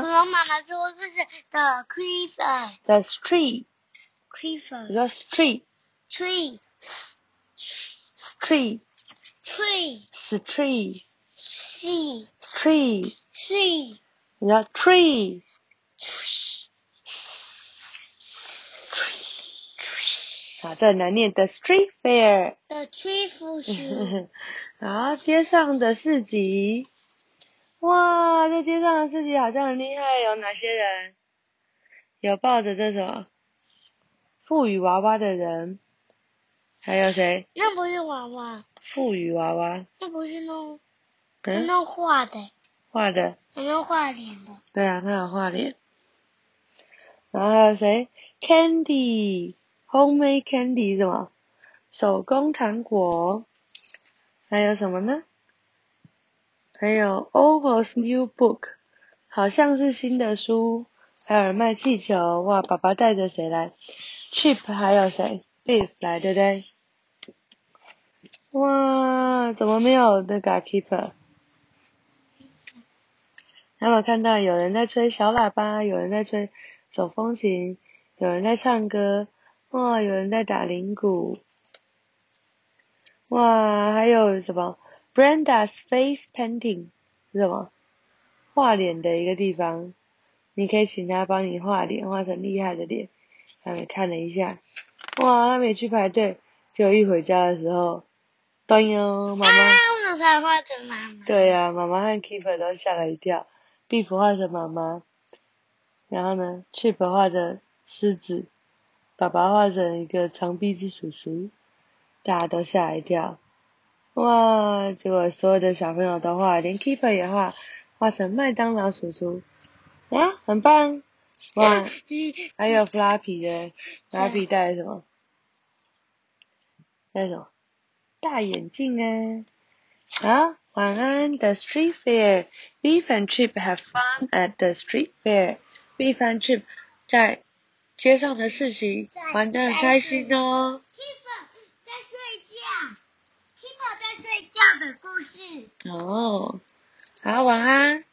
恐龙妈妈说这是 the creeper。The street，creeper 你说 street tree street tree street sea street，tree 你说 tree tree 好，这很难念。The street fair，the tree 复数然后街上的市集，哇，这街上的市集好像很厉害，有哪些人？有抱着这什么富裕娃娃的人，还有谁？那不是娃娃，富裕娃娃，那不是弄嗯，弄画的，画的，弄画脸的。对啊，他有画脸。然后还有谁？Candy，homemade candy 什么？手工糖果。还有什么呢？还有 Over's new book，好像是新的书。还有人卖气球，哇！爸爸带着谁来？Chip 还有谁？Beef 来，对不对？哇，怎么没有那个 Keeper？还有看到有人在吹小喇叭，有人在吹手风琴，有人在唱歌，哇，有人在打铃鼓，哇，还有什么 Brenda's face painting 是什么？画脸的一个地方，你可以请他帮你画脸，画成厉害的脸。他们看了一下，哇，他们也去排队，结果一回家的时候，当哟，妈妈。啊，为什么才画成妈妈？对呀、妈妈和 Keeper 都吓了一跳。Beef 画成妈妈，然后呢，Chip 画成狮子，爸爸画成一个长鼻子叔叔，大家都吓一跳。哇！结果所有的小朋友都画，连 Keeper 也画，画成麦当劳叔叔，啊，很棒！哇！还有 Flappy 的，Flappy 戴什么？戴什么？大眼镜啊！好，晚安。The street fair. Beef and Chip have fun at the street fair. Beef and Chip 在街上的事情玩得很开心哦。Keeper 在睡觉，Keeper 在睡觉故事。哦，好，晚安。